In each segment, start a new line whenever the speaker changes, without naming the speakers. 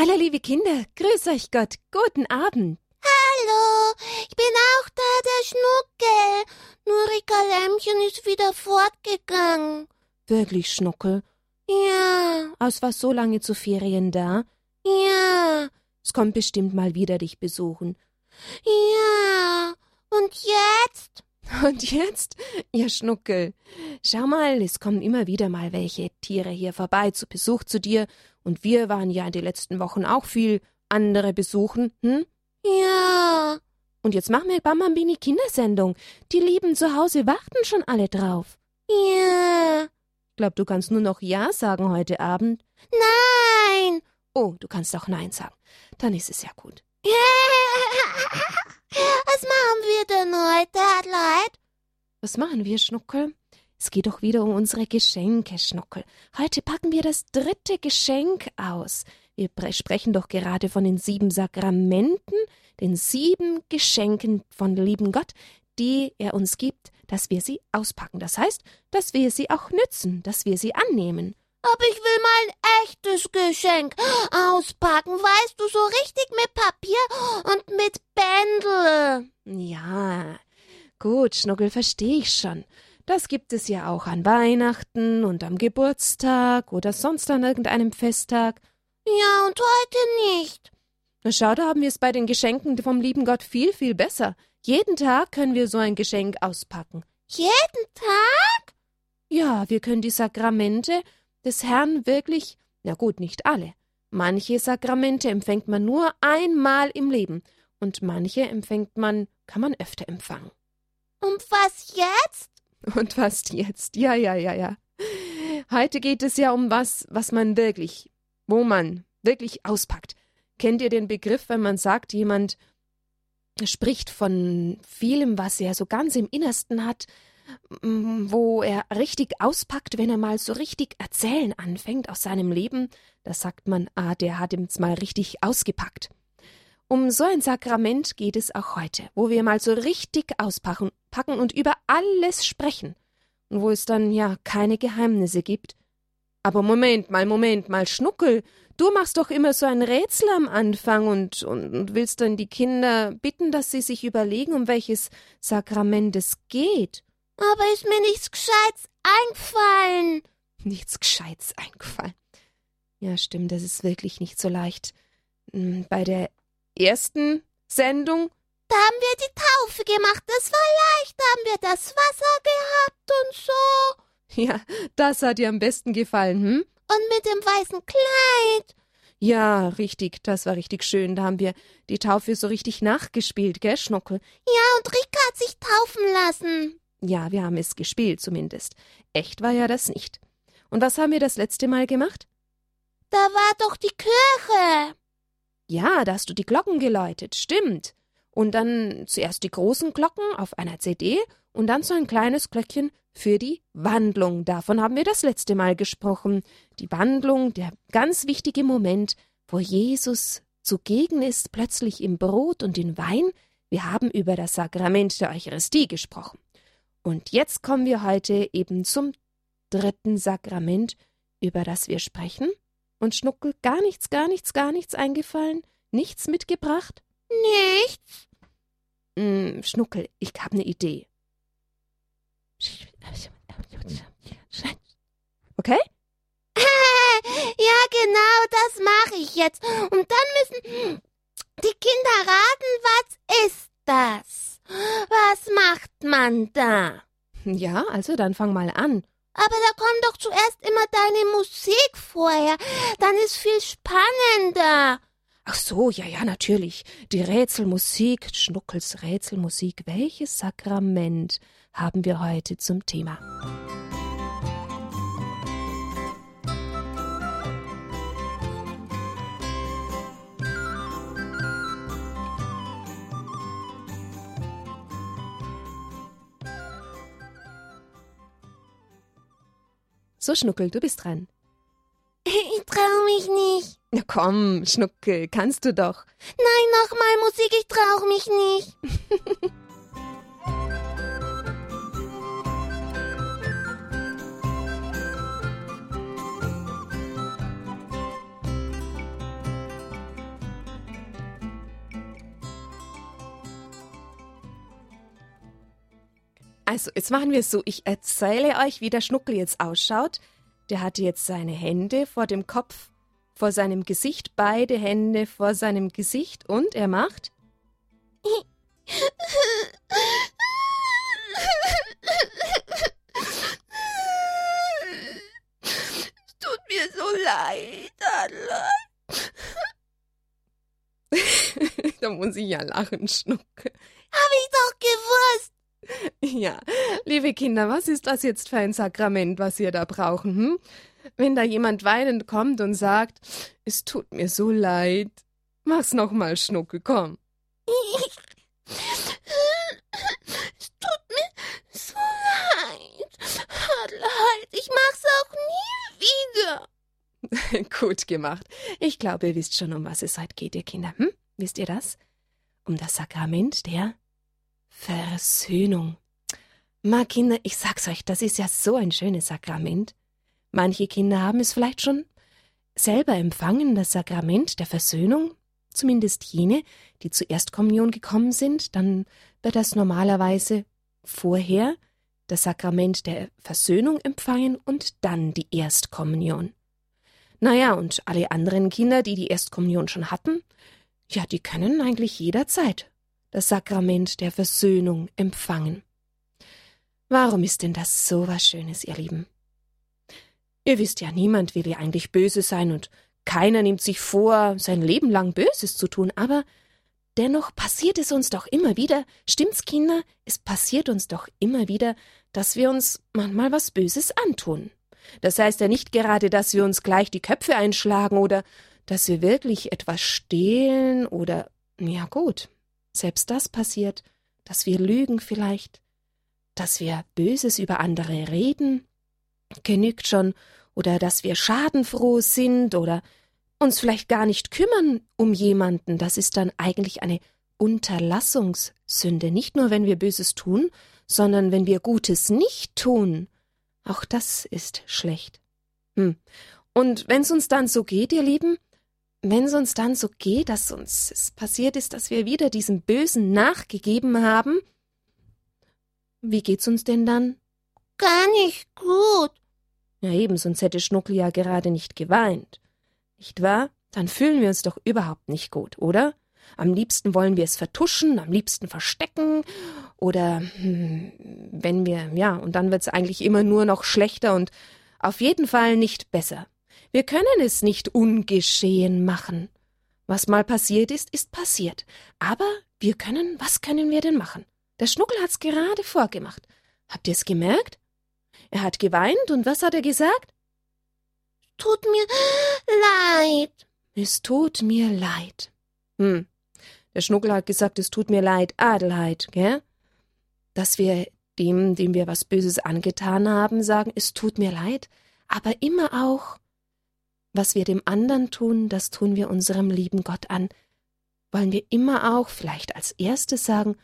Hallo, liebe Kinder, grüß euch Gott, guten Abend.
Hallo, ich bin auch da, der Schnuckel. Nur Rika Lämmchen ist wieder fortgegangen.
Wirklich, Schnuckel?
Ja.
Aus was so lange zu Ferien da?
Ja.
Es kommt bestimmt mal wieder dich besuchen.
Ja. Und jetzt?
Und jetzt? Ja, Schnuckel. Schau mal, es kommen immer wieder mal welche Tiere hier vorbei zu Besuch zu dir. Und wir waren ja in den letzten Wochen auch viel andere besuchen, hm?
Ja.
Und jetzt machen wir Bambambini Kindersendung. Die Lieben zu Hause warten schon alle drauf.
Ja.
Ich glaub, du kannst nur noch Ja sagen heute Abend.
Nein.
Oh, du kannst auch Nein sagen. Dann ist es ja gut.
Was machen wir denn heute, Adelheid?
Was machen wir, Schnuckel? Es geht doch wieder um unsere Geschenke, Schnuckel. Heute packen wir das dritte Geschenk aus. Wir sprechen doch gerade von den sieben Sakramenten, den sieben Geschenken von lieben Gott, die er uns gibt, dass wir sie auspacken. Das heißt, dass wir sie auch nützen, dass wir sie annehmen.
Aber ich will mal ein echtes Geschenk auspacken, weißt du, so richtig mit Papier und mit Bändel.
Ja, gut, Schnuckel, verstehe ich schon. Das gibt es ja auch an Weihnachten und am Geburtstag oder sonst an irgendeinem Festtag.
Ja, und heute nicht.
Na schau, da haben wir es bei den Geschenken vom lieben Gott viel, viel besser. Jeden Tag können wir so ein Geschenk auspacken.
Jeden Tag?
Ja, wir können die Sakramente des Herrn wirklich, na gut, nicht alle. Manche Sakramente empfängt man nur einmal im Leben und manche empfängt man, kann man öfter empfangen.
Und was jetzt?
Und was jetzt? Ja, ja, ja, ja. Heute geht es ja um was, was man wirklich, wo man wirklich auspackt. Kennt ihr den Begriff, wenn man sagt, jemand spricht von vielem, was er so ganz im Innersten hat, wo er richtig auspackt, wenn er mal so richtig erzählen anfängt aus seinem Leben, da sagt man, ah, der hat jetzt mal richtig ausgepackt. Um so ein Sakrament geht es auch heute, wo wir mal so richtig auspacken packen und über alles sprechen und wo es dann ja keine Geheimnisse gibt. Aber Moment mal, Moment mal, Schnuckel, du machst doch immer so ein Rätsel am Anfang und, und, und willst dann die Kinder bitten, dass sie sich überlegen, um welches Sakrament es geht.
Aber ist mir nichts Gescheites eingefallen.
Nichts Gescheites eingefallen. Ja, stimmt, das ist wirklich nicht so leicht. Hm, bei der ersten Sendung.
Da haben wir die Taufe gemacht. Das war leicht. Da haben wir das Wasser gehabt und so.
Ja, das hat dir am besten gefallen, hm?
Und mit dem weißen Kleid.
Ja, richtig, das war richtig schön. Da haben wir die Taufe so richtig nachgespielt, gell, Schnuckel?
Ja, und Rika hat sich taufen lassen.
Ja, wir haben es gespielt zumindest. Echt war ja das nicht. Und was haben wir das letzte Mal gemacht?
Da war doch die Kirche.
Ja, da hast du die Glocken geläutet, stimmt. Und dann zuerst die großen Glocken auf einer CD und dann so ein kleines Glöckchen für die Wandlung. Davon haben wir das letzte Mal gesprochen. Die Wandlung, der ganz wichtige Moment, wo Jesus zugegen ist, plötzlich im Brot und in Wein. Wir haben über das Sakrament der Eucharistie gesprochen. Und jetzt kommen wir heute eben zum dritten Sakrament, über das wir sprechen. Und Schnuckel gar nichts, gar nichts, gar nichts eingefallen? Nichts mitgebracht?
Nichts.
Hm, Schnuckel, ich habe eine Idee. Okay?
ja, genau, das mache ich jetzt. Und dann müssen die Kinder raten, was ist das? Was macht man da?
Ja, also dann fang mal an.
Aber da kommt doch zuerst immer deine Musik vorher. Dann ist viel spannender.
Ach so, ja, ja, natürlich. Die Rätselmusik, Schnuckels Rätselmusik. Welches Sakrament haben wir heute zum Thema? So, Schnuckel, du bist dran.
Ich trau mich nicht.
Na komm, Schnuckel, kannst du doch.
Nein, nochmal Musik, ich trau mich nicht.
Also, jetzt machen wir es so. Ich erzähle euch, wie der Schnuckel jetzt ausschaut. Der hatte jetzt seine Hände vor dem Kopf vor seinem Gesicht, beide Hände vor seinem Gesicht und er macht.
Es tut mir so leid, Adelheid.
da muss ich ja lachen, Schnuckel.
Hab ich doch gewusst.
Ja, liebe Kinder, was ist das jetzt für ein Sakrament, was wir da brauchen? Hm? Wenn da jemand weinend kommt und sagt, es tut mir so leid, mach's noch mal, Schnuckel, komm.
Es tut mir so leid. Adelheid, ich mach's auch nie wieder.
Gut gemacht. Ich glaube, ihr wisst schon, um was es heute geht, ihr Kinder. Hm? Wisst ihr das? Um das Sakrament der Versöhnung. Ma Kinder, ich sag's euch, das ist ja so ein schönes Sakrament. Manche Kinder haben es vielleicht schon selber empfangen, das Sakrament der Versöhnung, zumindest jene, die zur Erstkommunion gekommen sind, dann wird das normalerweise vorher das Sakrament der Versöhnung empfangen und dann die Erstkommunion. Naja, und alle anderen Kinder, die die Erstkommunion schon hatten, ja, die können eigentlich jederzeit das Sakrament der Versöhnung empfangen. Warum ist denn das so was Schönes, ihr Lieben? Ihr wisst ja, niemand will ja eigentlich böse sein und keiner nimmt sich vor, sein Leben lang Böses zu tun, aber dennoch passiert es uns doch immer wieder, stimmt's, Kinder? Es passiert uns doch immer wieder, dass wir uns manchmal was Böses antun. Das heißt ja nicht gerade, dass wir uns gleich die Köpfe einschlagen oder dass wir wirklich etwas stehlen oder ja gut, selbst das passiert, dass wir lügen vielleicht, dass wir Böses über andere reden, genügt schon, oder dass wir schadenfroh sind oder uns vielleicht gar nicht kümmern um jemanden, das ist dann eigentlich eine Unterlassungssünde, nicht nur wenn wir Böses tun, sondern wenn wir Gutes nicht tun. Auch das ist schlecht. Hm. Und wenn's uns dann so geht, ihr Lieben, wenn es uns dann so geht, dass uns es passiert ist, dass wir wieder diesem Bösen nachgegeben haben, wie geht's uns denn dann?
Gar nicht gut.
Ja, eben, sonst hätte Schnuckel ja gerade nicht geweint. Nicht wahr? Dann fühlen wir uns doch überhaupt nicht gut, oder? Am liebsten wollen wir es vertuschen, am liebsten verstecken oder hm, wenn wir, ja, und dann wird's eigentlich immer nur noch schlechter und auf jeden Fall nicht besser. Wir können es nicht ungeschehen machen. Was mal passiert ist, ist passiert. Aber wir können, was können wir denn machen? Der Schnuckel hat's gerade vorgemacht. Habt ihr's gemerkt? Er hat geweint und was hat er gesagt?
Tut mir leid.
Es tut mir leid. Hm. Der Schnuckel hat gesagt, es tut mir leid, Adelheid, gell? Dass wir dem, dem wir was Böses angetan haben, sagen, es tut mir leid, aber immer auch, was wir dem anderen tun, das tun wir unserem lieben Gott an. Wollen wir immer auch vielleicht als erstes sagen,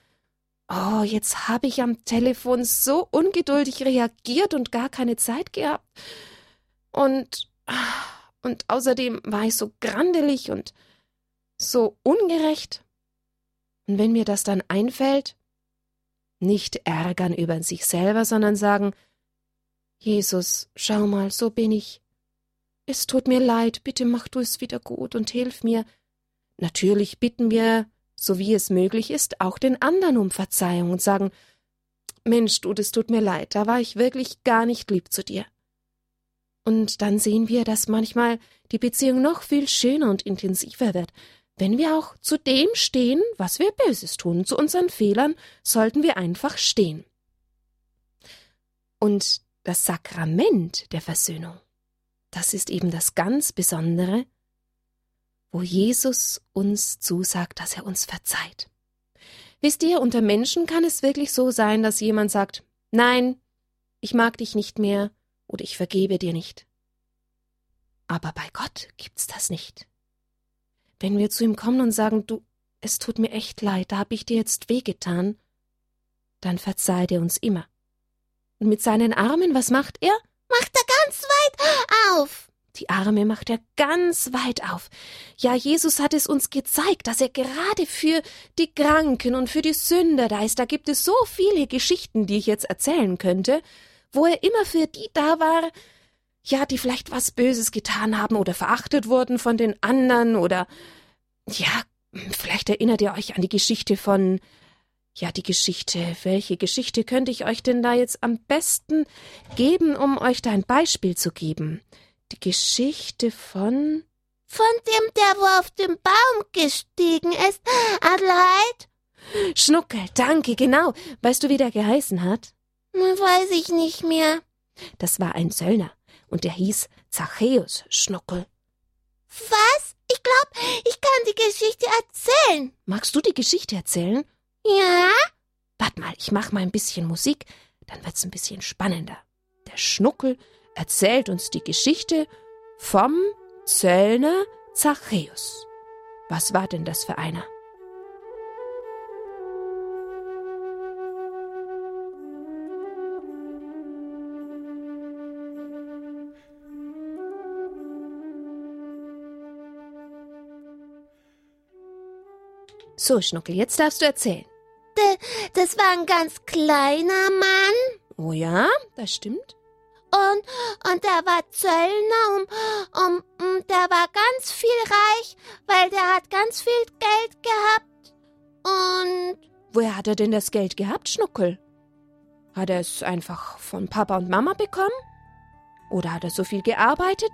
Oh, jetzt habe ich am Telefon so ungeduldig reagiert und gar keine Zeit gehabt. Und, und außerdem war ich so grandelig und so ungerecht. Und wenn mir das dann einfällt, nicht ärgern über sich selber, sondern sagen, Jesus, schau mal, so bin ich. Es tut mir leid, bitte mach du es wieder gut und hilf mir. Natürlich bitten wir so wie es möglich ist, auch den anderen um Verzeihung und sagen Mensch, du, das tut mir leid, da war ich wirklich gar nicht lieb zu dir. Und dann sehen wir, dass manchmal die Beziehung noch viel schöner und intensiver wird, wenn wir auch zu dem stehen, was wir Böses tun. Zu unseren Fehlern sollten wir einfach stehen. Und das Sakrament der Versöhnung, das ist eben das ganz Besondere, wo Jesus uns zusagt, dass er uns verzeiht. Wisst ihr, unter Menschen kann es wirklich so sein, dass jemand sagt, nein, ich mag dich nicht mehr oder ich vergebe dir nicht. Aber bei Gott gibt's das nicht. Wenn wir zu ihm kommen und sagen, du, es tut mir echt leid, da hab ich dir jetzt wehgetan, dann verzeiht er uns immer. Und mit seinen Armen, was macht er?
Macht er ganz weit auf.
Die Arme macht er ganz weit auf. Ja, Jesus hat es uns gezeigt, dass er gerade für die Kranken und für die Sünder da ist. Da gibt es so viele Geschichten, die ich jetzt erzählen könnte, wo er immer für die da war, ja, die vielleicht was Böses getan haben oder verachtet wurden von den anderen oder ja, vielleicht erinnert ihr euch an die Geschichte von ja, die Geschichte. Welche Geschichte könnte ich euch denn da jetzt am besten geben, um euch da ein Beispiel zu geben? Die Geschichte von.
Von dem, der wo auf den Baum gestiegen ist. Adelheid?
Schnuckel, danke, genau. Weißt du, wie der geheißen hat?
Weiß ich nicht mehr.
Das war ein Söllner. Und der hieß Zachäus Schnuckel.
Was? Ich glaub, ich kann die Geschichte erzählen.
Magst du die Geschichte erzählen?
Ja?
Wart mal, ich mach mal ein bisschen Musik, dann wird's ein bisschen spannender. Der Schnuckel erzählt uns die Geschichte vom Zöllner Zachäus. Was war denn das für einer? So, Schnuckel, jetzt darfst du erzählen.
Das war ein ganz kleiner Mann.
Oh ja, das stimmt.
Und, und der war Zöllner und, und, und der war ganz viel reich, weil der hat ganz viel Geld gehabt. Und.
Woher hat er denn das Geld gehabt, Schnuckel? Hat er es einfach von Papa und Mama bekommen? Oder hat er so viel gearbeitet?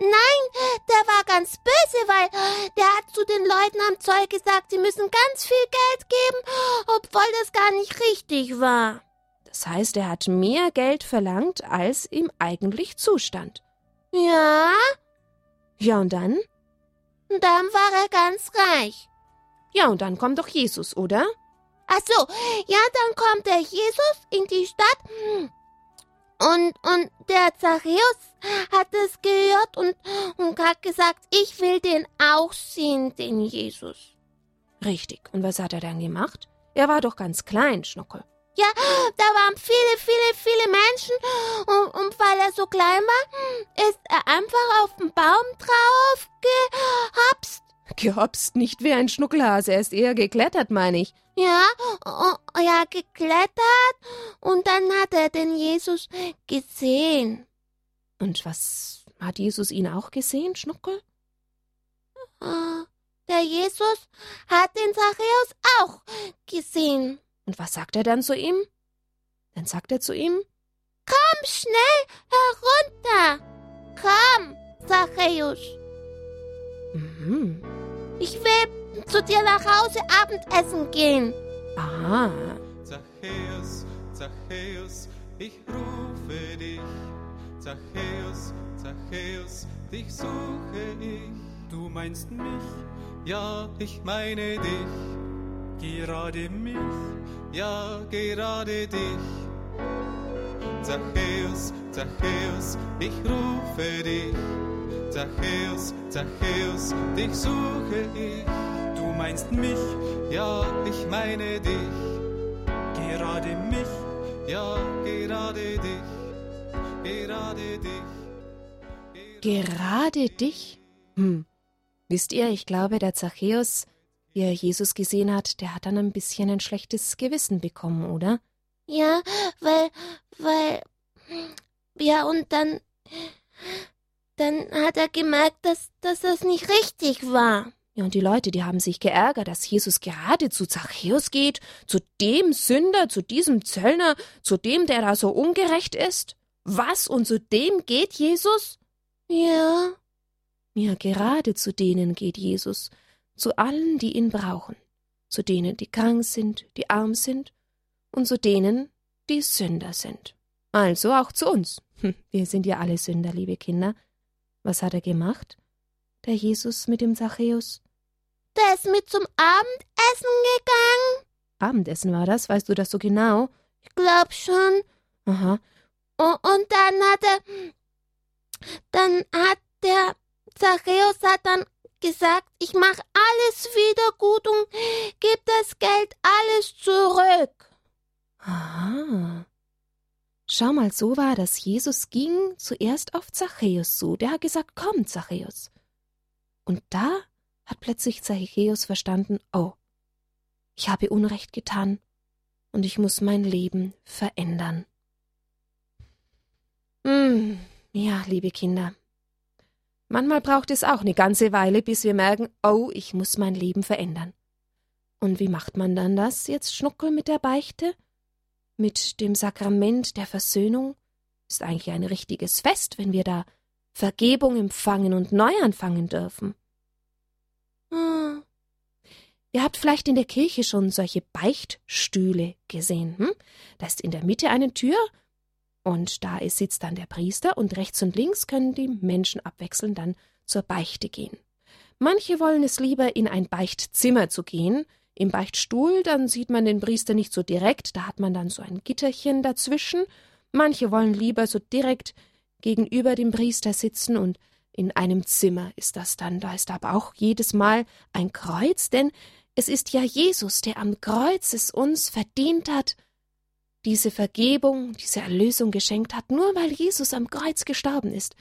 Nein, der war ganz böse, weil der hat zu den Leuten am Zoll gesagt, sie müssen ganz viel Geld geben, obwohl das gar nicht richtig war.
Das heißt, er hat mehr Geld verlangt, als ihm eigentlich zustand.
Ja?
Ja, und dann?
Dann war er ganz reich.
Ja, und dann kommt doch Jesus, oder?
Ach so, ja, dann kommt der Jesus in die Stadt und, und der Zachäus hat es gehört und, und hat gesagt, ich will den auch sehen, den Jesus.
Richtig. Und was hat er dann gemacht? Er war doch ganz klein, Schnuckel.
Ja, da waren viele, viele, viele Menschen und, und weil er so klein war, ist er einfach auf den Baum drauf gehopst.
Gehopst, nicht wie ein Schnuckelhase, er ist eher geklettert, meine ich.
Ja, oh, ja, geklettert und dann hat er den Jesus gesehen.
Und was hat Jesus ihn auch gesehen, Schnuckel?
Ah, der Jesus hat den Zachäus auch gesehen.
Und was sagt er dann zu ihm? Dann sagt er zu ihm,
Komm schnell herunter! Komm, Zachäus!
Mhm.
Ich will zu dir nach Hause Abendessen gehen.
Aha.
Zachäus, Zachäus, ich rufe dich. Zachäus, Zachäus, dich suche ich. Du meinst mich? Ja, ich meine dich. Gerade mich? Ja, gerade dich. Zachäus, Zachäus, ich rufe dich. Zachäus, Zachäus, dich suche ich. Du meinst mich? Ja, ich meine dich. Gerade mich? Ja, gerade dich. Gerade dich.
Gerade dich? Hm. Wisst ihr, ich glaube, der Zachäus, wie er Jesus gesehen hat, der hat dann ein bisschen ein schlechtes Gewissen bekommen, oder?
Ja, weil, weil, ja, und dann, dann hat er gemerkt, dass, dass das nicht richtig war.
Ja, und die Leute, die haben sich geärgert, dass Jesus gerade zu Zachäus geht, zu dem Sünder, zu diesem Zöllner, zu dem, der da so ungerecht ist. Was, und zu dem geht Jesus?
Ja.
Ja, gerade zu denen geht Jesus, zu allen, die ihn brauchen, zu denen, die krank sind, die arm sind, und zu denen, die Sünder sind. Also auch zu uns. Hm, wir sind ja alle Sünder, liebe Kinder. Was hat er gemacht? Der Jesus mit dem Zachäus?
Der ist mit zum Abendessen gegangen.
Abendessen war das, weißt du das so genau?
Ich glaub schon.
Aha.
Und, und dann hat er, dann hat der Zachäus hat dann gesagt, ich mach alles wieder gut und geb das Geld alles zurück.
Aha. Schau mal, so war das. Jesus ging zuerst auf Zachäus zu. Der hat gesagt, komm, Zachäus. Und da hat plötzlich Zachäus verstanden, oh, ich habe Unrecht getan und ich muss mein Leben verändern. Hm, ja, liebe Kinder. Manchmal braucht es auch eine ganze Weile, bis wir merken, oh, ich muss mein Leben verändern. Und wie macht man dann das jetzt, Schnuckel, mit der Beichte? Mit dem Sakrament der Versöhnung? Ist eigentlich ein richtiges Fest, wenn wir da Vergebung empfangen und neu anfangen dürfen. Hm. Ihr habt vielleicht in der Kirche schon solche Beichtstühle gesehen. Hm? Da ist in der Mitte eine Tür und da sitzt dann der Priester und rechts und links können die Menschen abwechselnd dann zur Beichte gehen. Manche wollen es lieber in ein Beichtzimmer zu gehen. Im Beichtstuhl, dann sieht man den Priester nicht so direkt, da hat man dann so ein Gitterchen dazwischen. Manche wollen lieber so direkt gegenüber dem Priester sitzen und in einem Zimmer ist das dann. Da ist aber auch jedes Mal ein Kreuz, denn es ist ja Jesus, der am Kreuz es uns verdient hat, diese Vergebung, diese Erlösung geschenkt hat. Nur weil Jesus am Kreuz gestorben ist,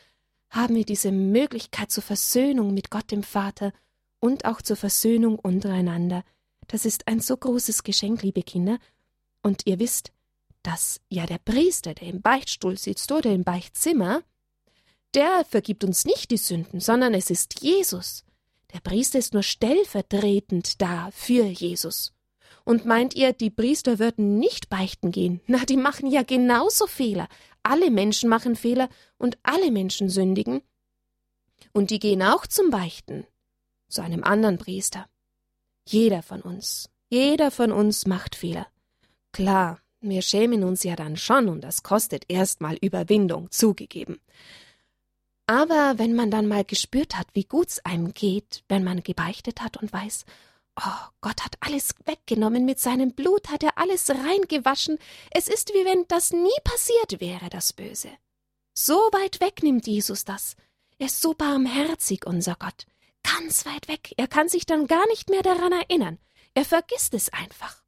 haben wir diese Möglichkeit zur Versöhnung mit Gott dem Vater und auch zur Versöhnung untereinander. Das ist ein so großes Geschenk, liebe Kinder. Und ihr wisst, dass ja der Priester, der im Beichtstuhl sitzt oder im Beichtzimmer, der vergibt uns nicht die Sünden, sondern es ist Jesus. Der Priester ist nur stellvertretend da für Jesus. Und meint ihr, die Priester würden nicht beichten gehen? Na, die machen ja genauso Fehler. Alle Menschen machen Fehler und alle Menschen sündigen. Und die gehen auch zum Beichten, zu einem anderen Priester. Jeder von uns, jeder von uns macht Fehler. Klar, wir schämen uns ja dann schon und das kostet erstmal Überwindung, zugegeben. Aber wenn man dann mal gespürt hat, wie gut's einem geht, wenn man gebeichtet hat und weiß, oh, Gott hat alles weggenommen, mit seinem Blut hat er alles reingewaschen, es ist wie wenn das nie passiert wäre, das Böse. So weit weg nimmt Jesus das. Er ist so barmherzig, unser Gott. Ganz weit weg. Er kann sich dann gar nicht mehr daran erinnern. Er vergisst es einfach.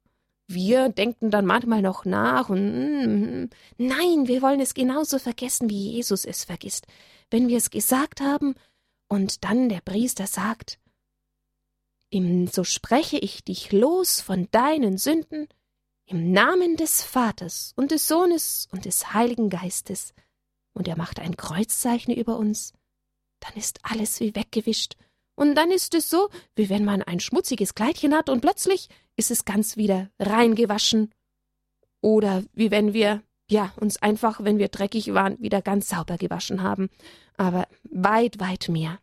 Wir denken dann manchmal noch nach und mm, mm, nein, wir wollen es genauso vergessen, wie Jesus es vergisst wenn wir es gesagt haben und dann der Priester sagt, im so spreche ich dich los von deinen Sünden im Namen des Vaters und des Sohnes und des Heiligen Geistes, und er macht ein Kreuzzeichen über uns, dann ist alles wie weggewischt, und dann ist es so, wie wenn man ein schmutziges Kleidchen hat und plötzlich ist es ganz wieder reingewaschen, oder wie wenn wir ja, uns einfach, wenn wir dreckig waren, wieder ganz sauber gewaschen haben. Aber weit, weit mehr.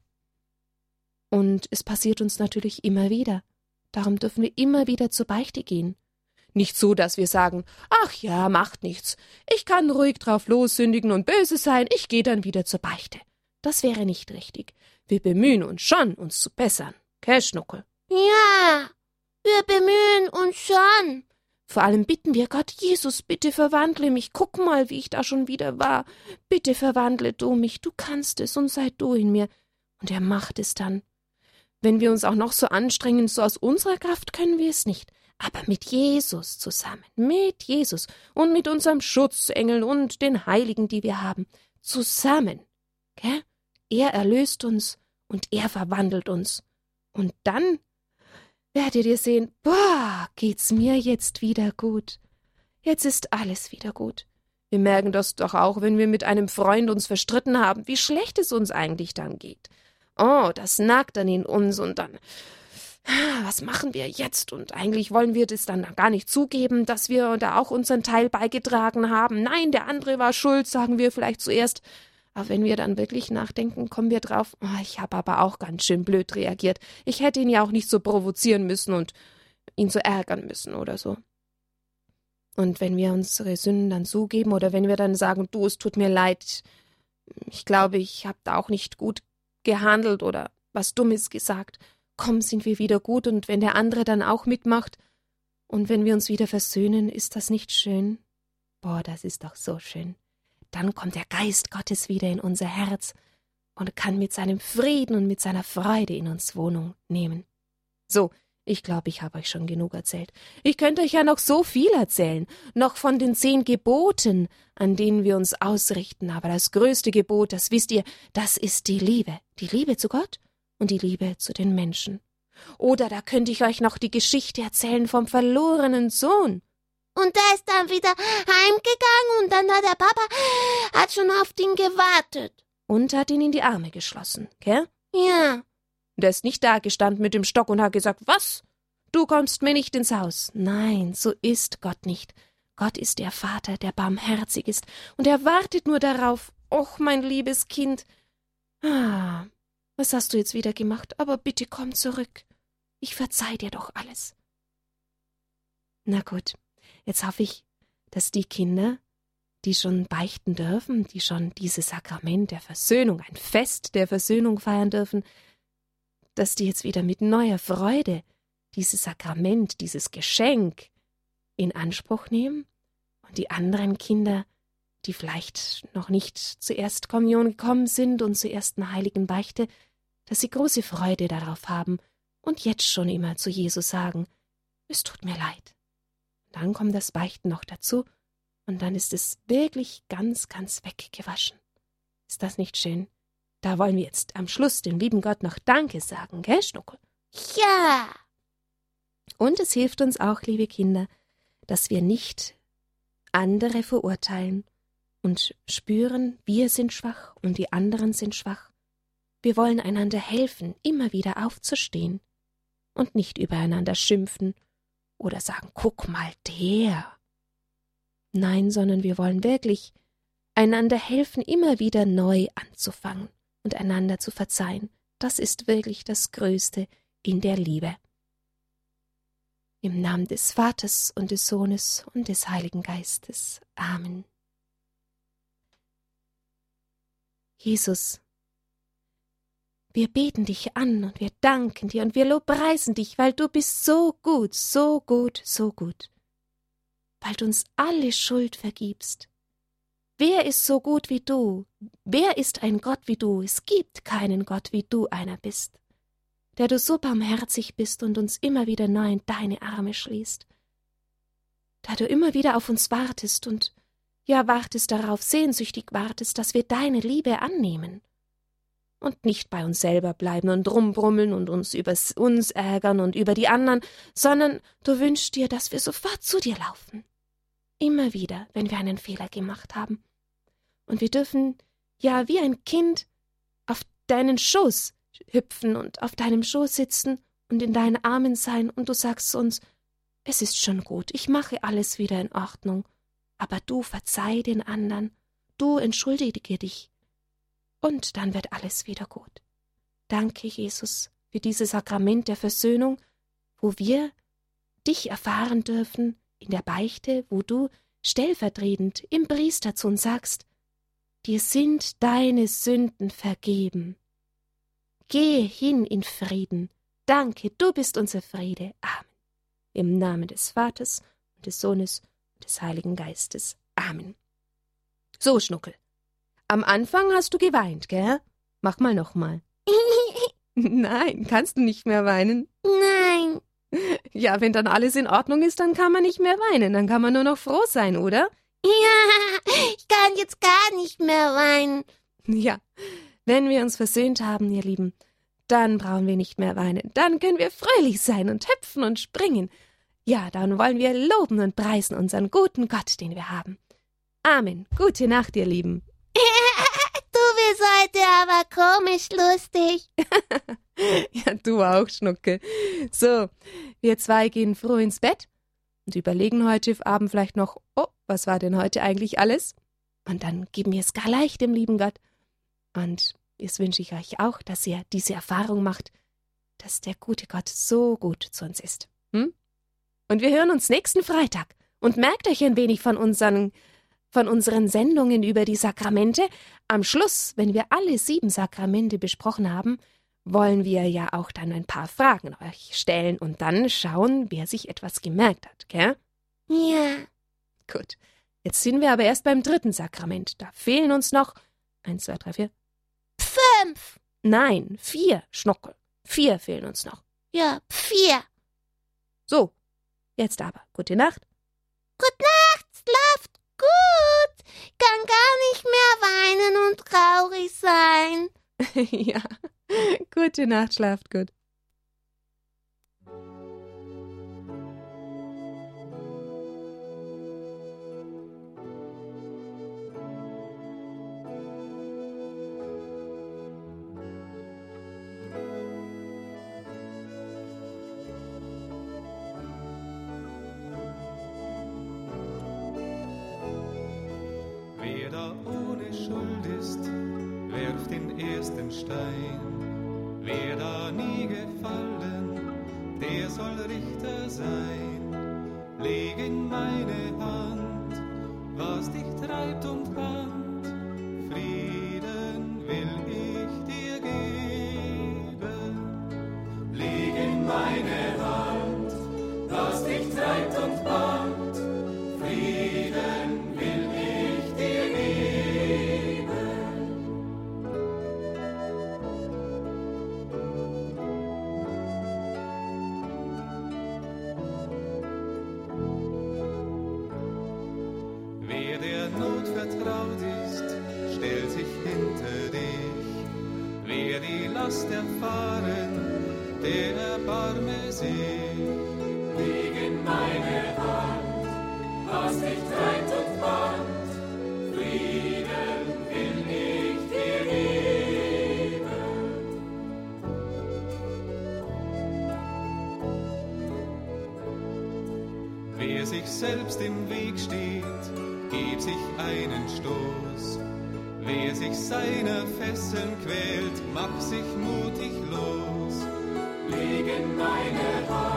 Und es passiert uns natürlich immer wieder. Darum dürfen wir immer wieder zur Beichte gehen. Nicht so, dass wir sagen, ach ja, macht nichts. Ich kann ruhig drauf lossündigen und böse sein, ich gehe dann wieder zur Beichte. Das wäre nicht richtig. Wir bemühen uns schon, uns zu bessern. Gell, Schnuckel?
Ja, wir bemühen uns schon.
Vor allem bitten wir Gott, Jesus, bitte verwandle mich. Guck mal, wie ich da schon wieder war. Bitte verwandle du mich. Du kannst es und sei du in mir. Und er macht es dann. Wenn wir uns auch noch so anstrengen, so aus unserer Kraft können wir es nicht. Aber mit Jesus zusammen, mit Jesus und mit unserem Schutzengel und den Heiligen, die wir haben, zusammen. Gell? Er erlöst uns und er verwandelt uns. Und dann werdet ihr sehen, boah, geht's mir jetzt wieder gut. Jetzt ist alles wieder gut. Wir merken das doch auch, wenn wir mit einem Freund uns verstritten haben, wie schlecht es uns eigentlich dann geht. Oh, das nagt dann in uns und dann. Was machen wir jetzt? Und eigentlich wollen wir das dann gar nicht zugeben, dass wir da auch unseren Teil beigetragen haben. Nein, der andere war schuld, sagen wir vielleicht zuerst. Aber wenn wir dann wirklich nachdenken, kommen wir drauf, oh, ich habe aber auch ganz schön blöd reagiert. Ich hätte ihn ja auch nicht so provozieren müssen und ihn so ärgern müssen oder so. Und wenn wir unsere Sünden dann zugeben oder wenn wir dann sagen, du, es tut mir leid, ich glaube, ich habe da auch nicht gut gehandelt oder was Dummes gesagt, komm, sind wir wieder gut und wenn der andere dann auch mitmacht und wenn wir uns wieder versöhnen, ist das nicht schön? Boah, das ist doch so schön dann kommt der Geist Gottes wieder in unser Herz und kann mit seinem Frieden und mit seiner Freude in uns Wohnung nehmen. So, Ich glaube, ich habe euch schon genug erzählt. Ich könnte euch ja noch so viel erzählen, noch von den zehn Geboten, an denen wir uns ausrichten, aber das größte Gebot, das wisst ihr, das ist die Liebe, die Liebe zu Gott und die Liebe zu den Menschen. Oder da könnte ich euch noch die Geschichte erzählen vom verlorenen Sohn.
Und der ist dann wieder heimgegangen und dann hat der Papa hat schon auf ihn gewartet.
Und hat ihn in die Arme geschlossen, gell?
Ja.
Der ist nicht da gestanden mit dem Stock und hat gesagt, was? Du kommst mir nicht ins Haus. Nein, so ist Gott nicht. Gott ist der Vater, der barmherzig ist, und er wartet nur darauf. Och, mein liebes Kind. Ah, was hast du jetzt wieder gemacht? Aber bitte komm zurück. Ich verzeih dir doch alles. Na gut, jetzt hoffe ich, dass die Kinder, die schon beichten dürfen, die schon dieses Sakrament der Versöhnung, ein Fest der Versöhnung feiern dürfen, dass die jetzt wieder mit neuer Freude dieses Sakrament, dieses Geschenk in Anspruch nehmen und die anderen Kinder, die vielleicht noch nicht zur Erstkommunion gekommen sind und zur ersten heiligen Beichte, dass sie große Freude darauf haben und jetzt schon immer zu Jesus sagen, es tut mir leid. Dann kommt das Beichten noch dazu, und dann ist es wirklich ganz, ganz weggewaschen. Ist das nicht schön? Da wollen wir jetzt am Schluss dem lieben Gott noch Danke sagen, gell, Schnuckel?
Ja.
Und es hilft uns auch, liebe Kinder, dass wir nicht andere verurteilen und spüren, wir sind schwach und die anderen sind schwach. Wir wollen einander helfen, immer wieder aufzustehen und nicht übereinander schimpfen oder sagen, guck mal der. Nein, sondern wir wollen wirklich einander helfen, immer wieder neu anzufangen und einander zu verzeihen, das ist wirklich das Größte in der Liebe. Im Namen des Vaters und des Sohnes und des Heiligen Geistes. Amen. Jesus, wir beten dich an und wir danken dir und wir lobpreisen dich, weil du bist so gut, so gut, so gut, weil du uns alle Schuld vergibst Wer ist so gut wie du? Wer ist ein Gott wie du? Es gibt keinen Gott wie du einer bist, der du so barmherzig bist und uns immer wieder neu in deine Arme schließt, da du immer wieder auf uns wartest und ja wartest darauf, sehnsüchtig wartest, dass wir deine Liebe annehmen und nicht bei uns selber bleiben und rumbrummeln und uns über uns ärgern und über die anderen, sondern du wünschst dir, dass wir sofort zu dir laufen Immer wieder, wenn wir einen Fehler gemacht haben. Und wir dürfen, ja, wie ein Kind, auf deinen Schoß hüpfen und auf deinem Schoß sitzen und in deinen Armen sein, und du sagst uns, es ist schon gut, ich mache alles wieder in Ordnung, aber du verzeih den anderen, du entschuldige dich, und dann wird alles wieder gut. Danke, Jesus, für dieses Sakrament der Versöhnung, wo wir dich erfahren dürfen, in der Beichte, wo du stellvertretend im Priester zu uns sagst, dir sind deine Sünden vergeben. Gehe hin in Frieden. Danke, du bist unser Friede. Amen. Im Namen des Vaters und des Sohnes und des Heiligen Geistes. Amen. So, Schnuckel. Am Anfang hast du geweint, gell? Mach mal nochmal. Nein, kannst du nicht mehr weinen?
Nein.
Ja, wenn dann alles in Ordnung ist, dann kann man nicht mehr weinen, dann kann man nur noch froh sein, oder?
Ja, ich kann jetzt gar nicht mehr weinen.
Ja, wenn wir uns versöhnt haben, ihr Lieben, dann brauchen wir nicht mehr weinen, dann können wir fröhlich sein und hüpfen und springen. Ja, dann wollen wir loben und preisen unseren guten Gott, den wir haben. Amen. Gute Nacht, ihr Lieben.
du bist heute aber komisch lustig.
ja, du auch, Schnucke. So, wir zwei gehen froh ins Bett und überlegen heute Abend vielleicht noch, oh, was war denn heute eigentlich alles? Und dann geben wir es gar leicht dem lieben Gott. Und jetzt wünsche ich euch auch, dass ihr diese Erfahrung macht, dass der gute Gott so gut zu uns ist. Hm? Und wir hören uns nächsten Freitag. Und merkt euch ein wenig von unseren, von unseren Sendungen über die Sakramente. Am Schluss, wenn wir alle sieben Sakramente besprochen haben, wollen wir ja auch dann ein paar Fragen euch stellen und dann schauen, wer sich etwas gemerkt hat, gell?
Ja.
Gut. Jetzt sind wir aber erst beim dritten Sakrament. Da fehlen uns noch eins, zwei, drei, vier.
Fünf.
Nein, vier Schnuckel. Vier fehlen uns noch.
Ja, vier.
So, jetzt aber. Gute Nacht.
Gute Nacht, schlaft gut. Kann gar nicht mehr weinen und traurig sein.
ja. Gute Nacht, schlaft gut.
Wer da ohne Schuld ist, werft den ersten Stein. erst erfahren, der erbarme sich. in meine Hand, was dich treibt und band, Frieden will ich dir geben. Wer sich selbst im Weg steht, gib sich einen Stoß. Wer sich seiner Fesseln quält, mach sich mutig los, legen meine Hand.